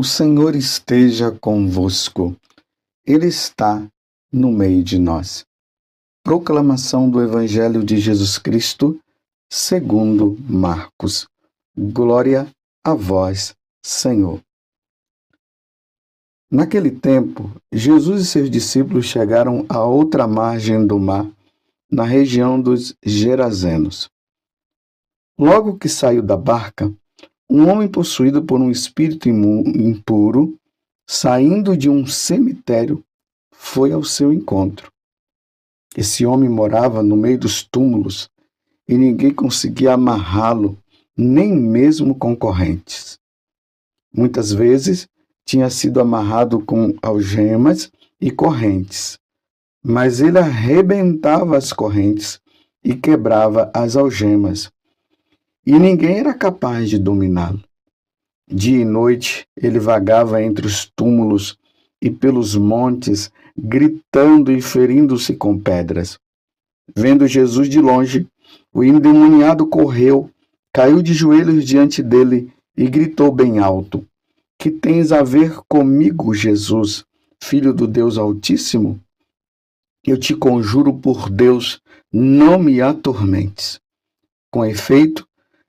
O Senhor esteja convosco, Ele está no meio de nós. Proclamação do Evangelho de Jesus Cristo, segundo Marcos. Glória a vós, Senhor. Naquele tempo, Jesus e seus discípulos chegaram à outra margem do mar, na região dos Gerazenos. Logo que saiu da barca, um homem possuído por um espírito impuro, saindo de um cemitério, foi ao seu encontro. Esse homem morava no meio dos túmulos e ninguém conseguia amarrá-lo, nem mesmo concorrentes. Muitas vezes tinha sido amarrado com algemas e correntes, mas ele arrebentava as correntes e quebrava as algemas e ninguém era capaz de dominá-lo. Dia e noite ele vagava entre os túmulos e pelos montes, gritando e ferindo-se com pedras. Vendo Jesus de longe, o endemoniado correu, caiu de joelhos diante dele e gritou bem alto: Que tens a ver comigo, Jesus, filho do Deus Altíssimo? Eu te conjuro por Deus, não me atormentes. Com efeito,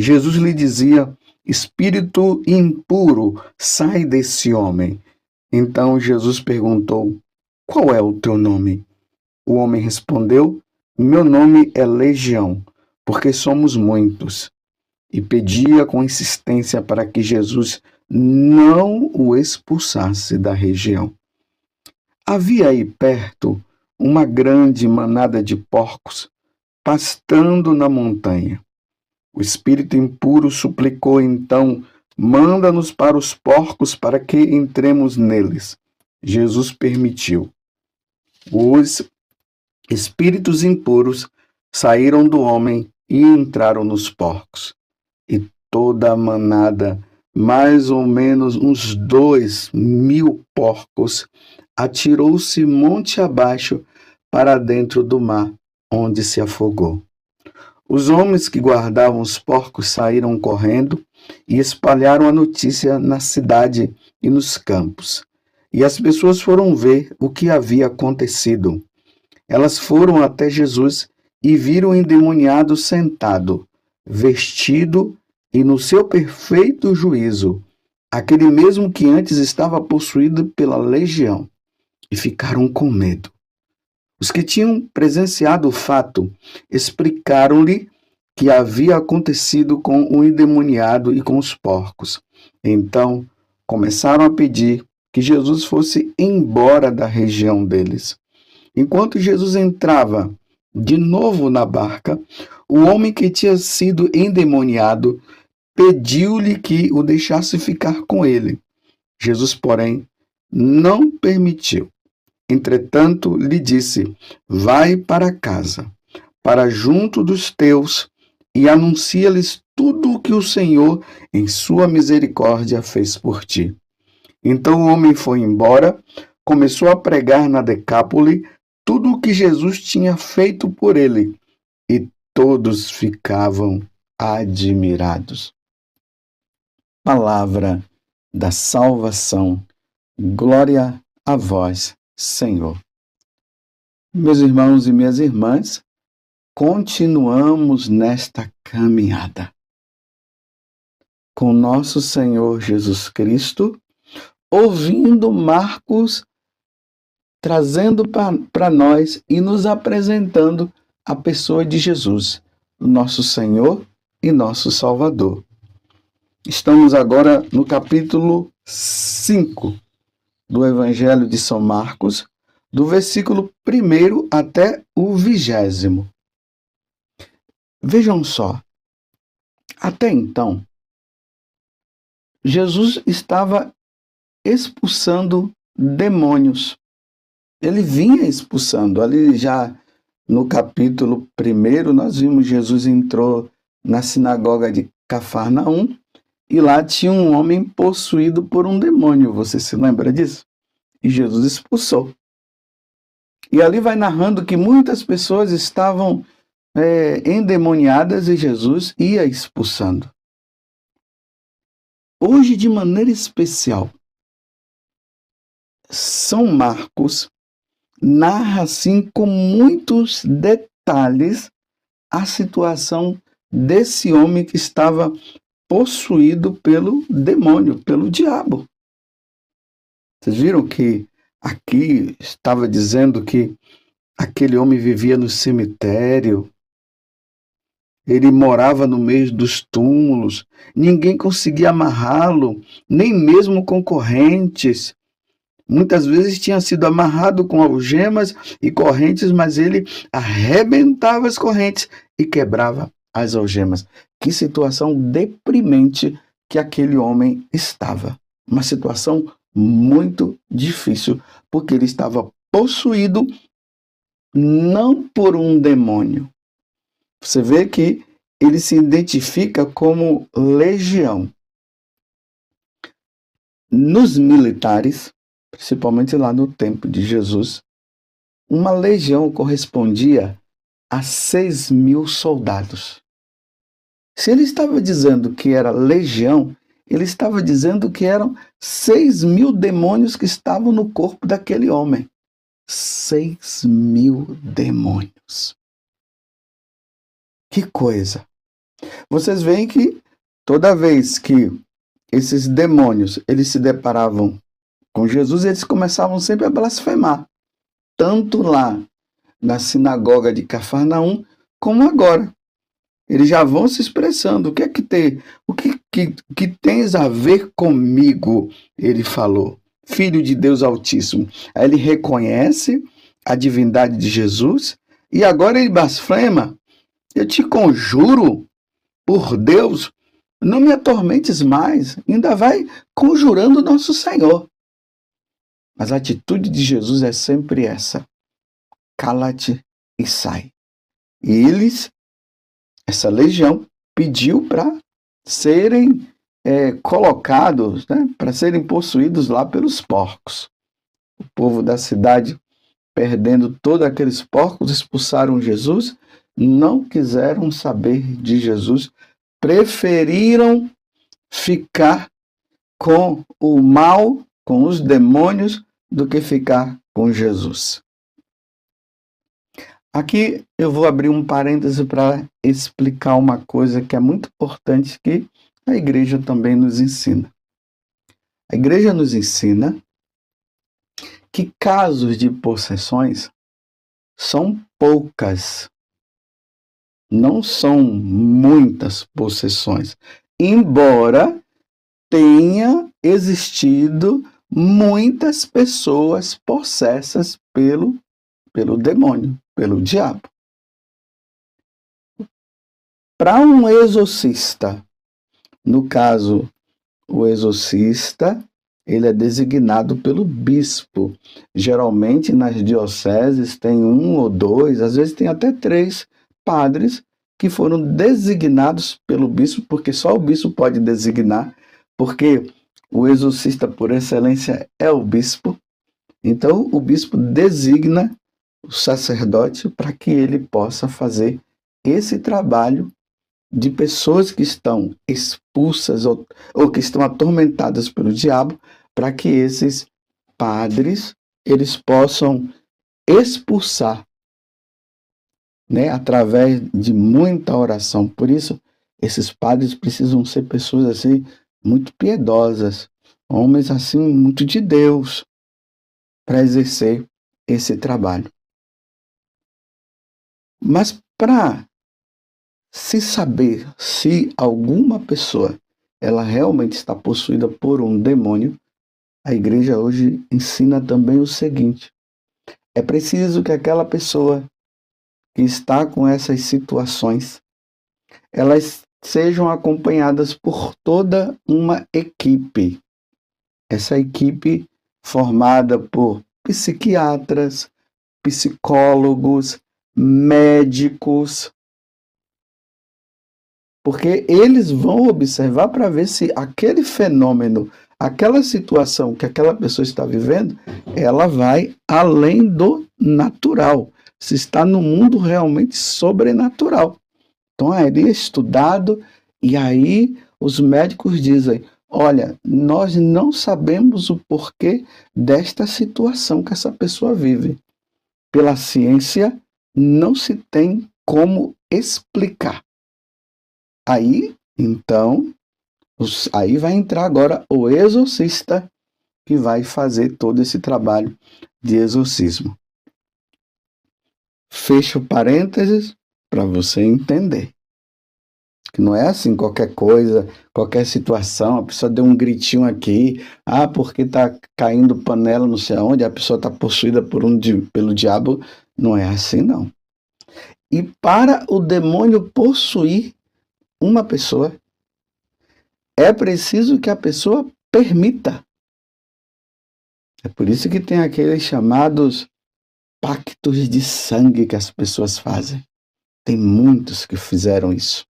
Jesus lhe dizia: Espírito impuro, sai desse homem. Então Jesus perguntou: Qual é o teu nome? O homem respondeu: Meu nome é Legião, porque somos muitos. E pedia com insistência para que Jesus não o expulsasse da região. Havia aí perto uma grande manada de porcos pastando na montanha. O espírito impuro suplicou então: Manda-nos para os porcos para que entremos neles. Jesus permitiu. Os espíritos impuros saíram do homem e entraram nos porcos. E toda a manada, mais ou menos uns dois mil porcos, atirou-se monte abaixo para dentro do mar, onde se afogou. Os homens que guardavam os porcos saíram correndo e espalharam a notícia na cidade e nos campos. E as pessoas foram ver o que havia acontecido. Elas foram até Jesus e viram o endemoniado sentado, vestido e no seu perfeito juízo, aquele mesmo que antes estava possuído pela legião, e ficaram com medo. Os que tinham presenciado o fato explicaram-lhe que havia acontecido com o endemoniado e com os porcos. Então começaram a pedir que Jesus fosse embora da região deles. Enquanto Jesus entrava de novo na barca, o homem que tinha sido endemoniado pediu-lhe que o deixasse ficar com ele. Jesus, porém, não permitiu. Entretanto, lhe disse: Vai para casa, para junto dos teus, e anuncia-lhes tudo o que o Senhor, em sua misericórdia, fez por ti. Então o homem foi embora, começou a pregar na Decápole tudo o que Jesus tinha feito por ele, e todos ficavam admirados. Palavra da salvação. Glória a vós, Senhor. Meus irmãos e minhas irmãs, continuamos nesta caminhada com nosso Senhor Jesus Cristo, ouvindo Marcos trazendo para nós e nos apresentando a pessoa de Jesus, nosso Senhor e nosso Salvador. Estamos agora no capítulo 5 do Evangelho de São Marcos, do versículo 1 até o vigésimo. Vejam só, até então, Jesus estava expulsando demônios. Ele vinha expulsando. Ali já no capítulo 1, nós vimos Jesus entrou na sinagoga de Cafarnaum e lá tinha um homem possuído por um demônio. Você se lembra disso? E Jesus expulsou. E ali vai narrando que muitas pessoas estavam é, endemoniadas e Jesus ia expulsando. Hoje, de maneira especial, São Marcos narra assim com muitos detalhes a situação desse homem que estava possuído pelo demônio, pelo diabo. Vocês viram que aqui estava dizendo que aquele homem vivia no cemitério, ele morava no meio dos túmulos, ninguém conseguia amarrá-lo, nem mesmo concorrentes. Muitas vezes tinha sido amarrado com algemas e correntes, mas ele arrebentava as correntes e quebrava as algemas. Que situação deprimente que aquele homem estava. Uma situação muito difícil, porque ele estava possuído não por um demônio. Você vê que ele se identifica como legião. Nos militares, principalmente lá no tempo de Jesus, uma legião correspondia a seis mil soldados. Se ele estava dizendo que era legião, ele estava dizendo que eram seis mil demônios que estavam no corpo daquele homem. Seis mil demônios. Que coisa! Vocês veem que toda vez que esses demônios eles se deparavam com Jesus, eles começavam sempre a blasfemar, tanto lá na sinagoga de Cafarnaum, como agora. Eles já vão se expressando. O que é que tem? O que, que, que tens a ver comigo? Ele falou. Filho de Deus Altíssimo. Aí ele reconhece a divindade de Jesus e agora ele blasfema. Eu te conjuro, por Deus, não me atormentes mais. Ainda vai conjurando nosso Senhor. Mas a atitude de Jesus é sempre essa: cala-te e sai. E eles, essa legião, pediu para serem é, colocados, né, para serem possuídos lá pelos porcos. O povo da cidade, perdendo todos aqueles porcos, expulsaram Jesus, não quiseram saber de Jesus, preferiram ficar com o mal, com os demônios, do que ficar com Jesus. Aqui eu vou abrir um parêntese para explicar uma coisa que é muito importante que a igreja também nos ensina. A igreja nos ensina que casos de possessões são poucas, não são muitas possessões, embora tenha existido muitas pessoas possessas pelo, pelo demônio, pelo diabo. Para um exorcista, no caso, o exorcista, ele é designado pelo bispo. Geralmente nas dioceses tem um ou dois, às vezes tem até três padres que foram designados pelo bispo, porque só o bispo pode designar, porque o exorcista por excelência é o bispo. Então, o bispo designa o sacerdote para que ele possa fazer esse trabalho de pessoas que estão expulsas ou, ou que estão atormentadas pelo diabo, para que esses padres eles possam expulsar, né, através de muita oração. Por isso, esses padres precisam ser pessoas assim muito piedosas, homens assim muito de Deus para exercer esse trabalho. Mas para se saber se alguma pessoa ela realmente está possuída por um demônio, a igreja hoje ensina também o seguinte: é preciso que aquela pessoa que está com essas situações, elas sejam acompanhadas por toda uma equipe. Essa equipe formada por psiquiatras, psicólogos, médicos, porque eles vão observar para ver se aquele fenômeno, aquela situação que aquela pessoa está vivendo, ela vai além do natural, se está no mundo realmente sobrenatural. Então, aí é estudado e aí os médicos dizem: Olha, nós não sabemos o porquê desta situação que essa pessoa vive. Pela ciência, não se tem como explicar. Aí, então, aí vai entrar agora o exorcista que vai fazer todo esse trabalho de exorcismo. Fecho parênteses para você entender. Que não é assim qualquer coisa, qualquer situação, a pessoa deu um gritinho aqui, ah, porque está caindo panela não sei aonde, a pessoa está possuída por um, pelo diabo. Não é assim, não. E para o demônio possuir uma pessoa, é preciso que a pessoa permita. É por isso que tem aqueles chamados pactos de sangue que as pessoas fazem. Tem muitos que fizeram isso.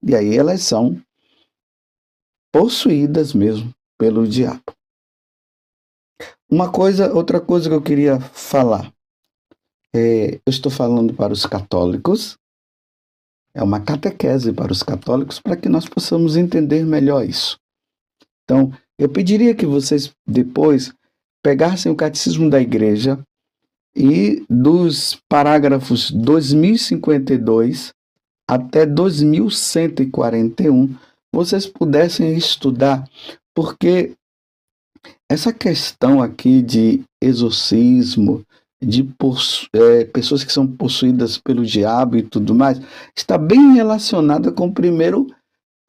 E aí elas são possuídas mesmo pelo diabo. Uma coisa, outra coisa que eu queria falar. É, eu estou falando para os católicos. É uma catequese para os católicos para que nós possamos entender melhor isso. Então, eu pediria que vocês depois pegassem o catecismo da igreja e dos parágrafos 2052 até 2141 vocês pudessem estudar, porque essa questão aqui de exorcismo, de é, pessoas que são possuídas pelo diabo e tudo mais, está bem relacionada com o primeiro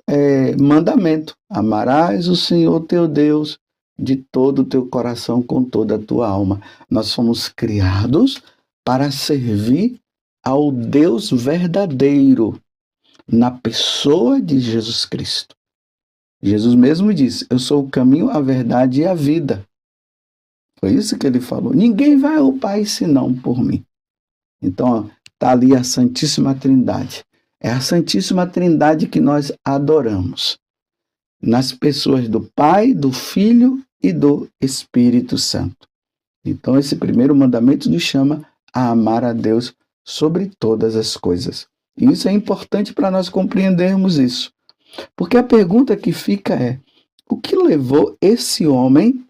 é, mandamento: amarás o Senhor teu Deus de todo o teu coração, com toda a tua alma. Nós fomos criados para servir ao Deus verdadeiro na pessoa de Jesus Cristo. Jesus mesmo disse: Eu sou o caminho, a verdade e a vida. Foi isso que ele falou. Ninguém vai ao Pai senão por mim. Então, está ali a Santíssima Trindade. É a Santíssima Trindade que nós adoramos. Nas pessoas do Pai, do Filho e do Espírito Santo. Então, esse primeiro mandamento nos chama a amar a Deus sobre todas as coisas. E isso é importante para nós compreendermos isso. Porque a pergunta que fica é: o que levou esse homem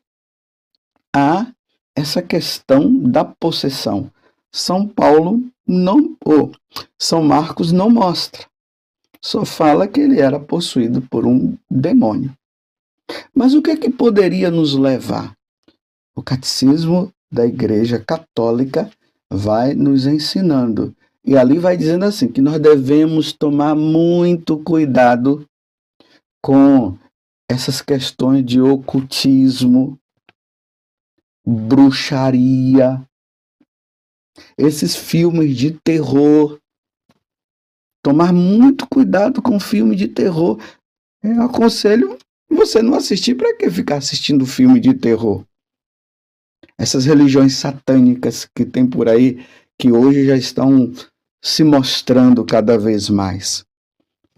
a essa questão da possessão? São Paulo não, ou São Marcos não mostra. Só fala que ele era possuído por um demônio. Mas o que é que poderia nos levar? O catecismo da Igreja Católica vai nos ensinando. E ali vai dizendo assim: que nós devemos tomar muito cuidado com essas questões de ocultismo, bruxaria, esses filmes de terror. Tomar muito cuidado com filme de terror. Eu aconselho você não assistir, para que ficar assistindo filme de terror? Essas religiões satânicas que tem por aí, que hoje já estão se mostrando cada vez mais.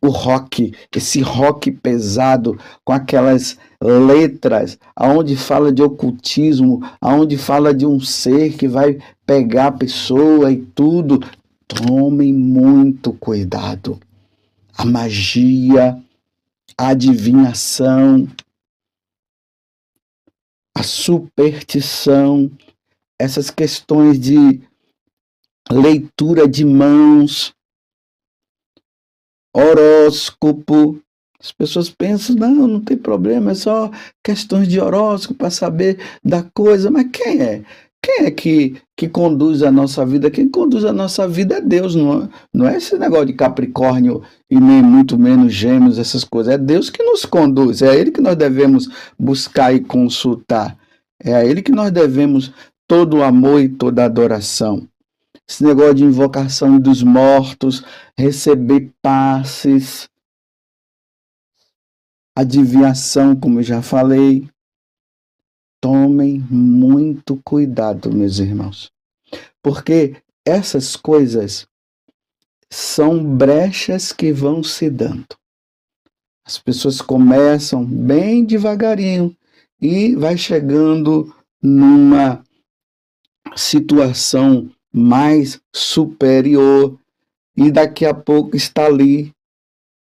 O rock, esse rock pesado, com aquelas letras, aonde fala de ocultismo, aonde fala de um ser que vai pegar a pessoa e tudo. Tomem muito cuidado. A magia, a adivinhação, a superstição, essas questões de leitura de mãos, horóscopo. As pessoas pensam, não, não tem problema, é só questões de horóscopo para saber da coisa. Mas quem é? Quem é que, que conduz a nossa vida? Quem conduz a nossa vida é Deus, não é, não é esse negócio de Capricórnio e nem muito menos Gêmeos, essas coisas. É Deus que nos conduz, é a Ele que nós devemos buscar e consultar. É a Ele que nós devemos todo o amor e toda a adoração. Esse negócio de invocação dos mortos, receber passes, adivinhação, como eu já falei, Tomem muito cuidado, meus irmãos, porque essas coisas são brechas que vão se dando. As pessoas começam bem devagarinho e vai chegando numa situação mais superior e daqui a pouco está ali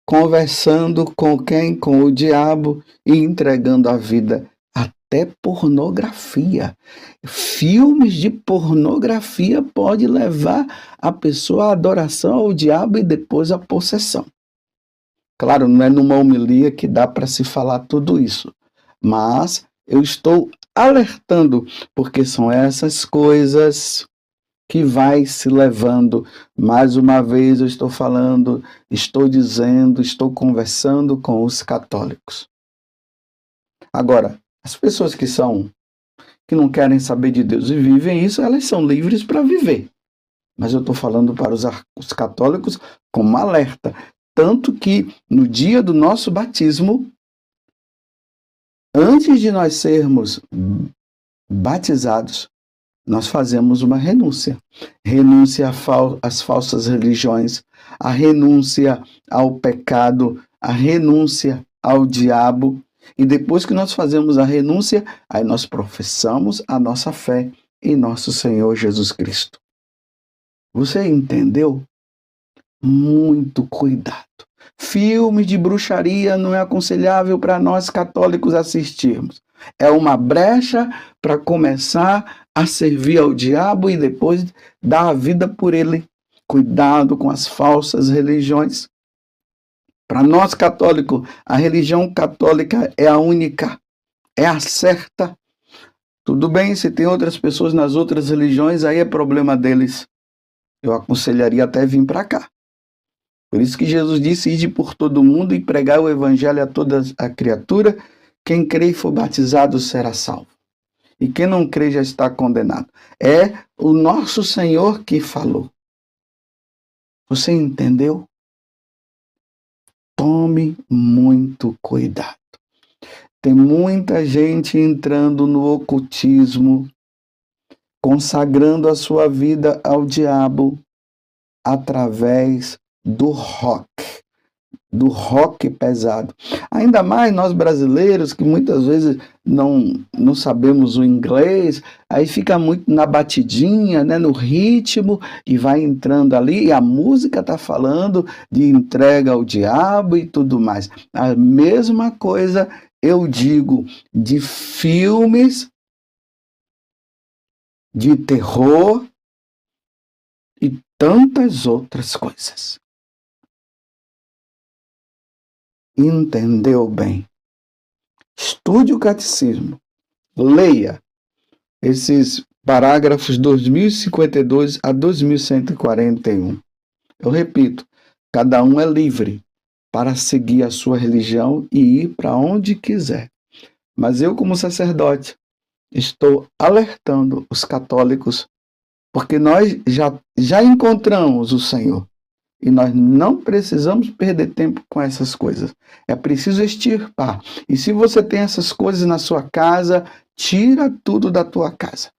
conversando com quem? Com o diabo e entregando a vida até pornografia. Filmes de pornografia pode levar a pessoa à adoração ao diabo e depois à possessão. Claro, não é numa homilia que dá para se falar tudo isso, mas eu estou alertando porque são essas coisas que vai se levando. Mais uma vez eu estou falando, estou dizendo, estou conversando com os católicos. Agora, as pessoas que são que não querem saber de Deus e vivem isso, elas são livres para viver. Mas eu estou falando para os, os católicos como alerta. Tanto que no dia do nosso batismo, antes de nós sermos batizados, nós fazemos uma renúncia. Renúncia às falsas religiões, a renúncia ao pecado, a renúncia ao diabo. E depois que nós fazemos a renúncia, aí nós professamos a nossa fé em nosso Senhor Jesus Cristo. Você entendeu? Muito cuidado. Filmes de bruxaria não é aconselhável para nós católicos assistirmos. É uma brecha para começar a servir ao diabo e depois dar a vida por ele. Cuidado com as falsas religiões. Para nós católicos, a religião católica é a única, é a certa. Tudo bem, se tem outras pessoas nas outras religiões, aí é problema deles. Eu aconselharia até vir para cá. Por isso que Jesus disse: ide por todo mundo e pregar o evangelho a toda a criatura. Quem crê e for batizado será salvo. E quem não crê já está condenado. É o nosso Senhor que falou. Você entendeu? Tome muito cuidado. Tem muita gente entrando no ocultismo, consagrando a sua vida ao diabo através do rock, do rock pesado. Ainda mais nós brasileiros que muitas vezes não, não sabemos o inglês, aí fica muito na batidinha, né, no ritmo e vai entrando ali e a música está falando de entrega ao diabo e tudo mais. A mesma coisa eu digo de filmes de terror e tantas outras coisas. Entendeu bem. Estude o catecismo, leia esses parágrafos 2052 a 2141. Eu repito, cada um é livre para seguir a sua religião e ir para onde quiser. Mas eu, como sacerdote, estou alertando os católicos, porque nós já, já encontramos o Senhor. E nós não precisamos perder tempo com essas coisas. É preciso extirpar. E se você tem essas coisas na sua casa, tira tudo da tua casa.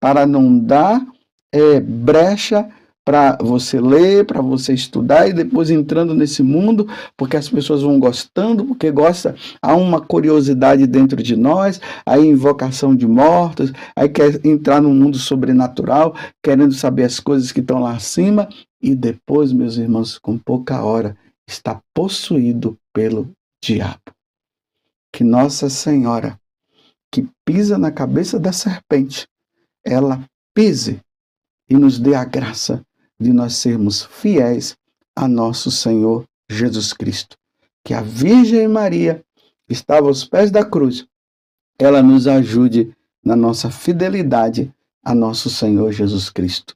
Para não dar é, brecha para você ler, para você estudar e depois entrando nesse mundo, porque as pessoas vão gostando, porque gosta, há uma curiosidade dentro de nós, a invocação de mortos, aí quer entrar no mundo sobrenatural, querendo saber as coisas que estão lá acima e depois, meus irmãos, com pouca hora, está possuído pelo diabo. Que Nossa Senhora, que pisa na cabeça da serpente, ela pise e nos dê a graça de nós sermos fiéis a nosso Senhor Jesus Cristo. Que a Virgem Maria estava aos pés da cruz, ela nos ajude na nossa fidelidade a nosso Senhor Jesus Cristo.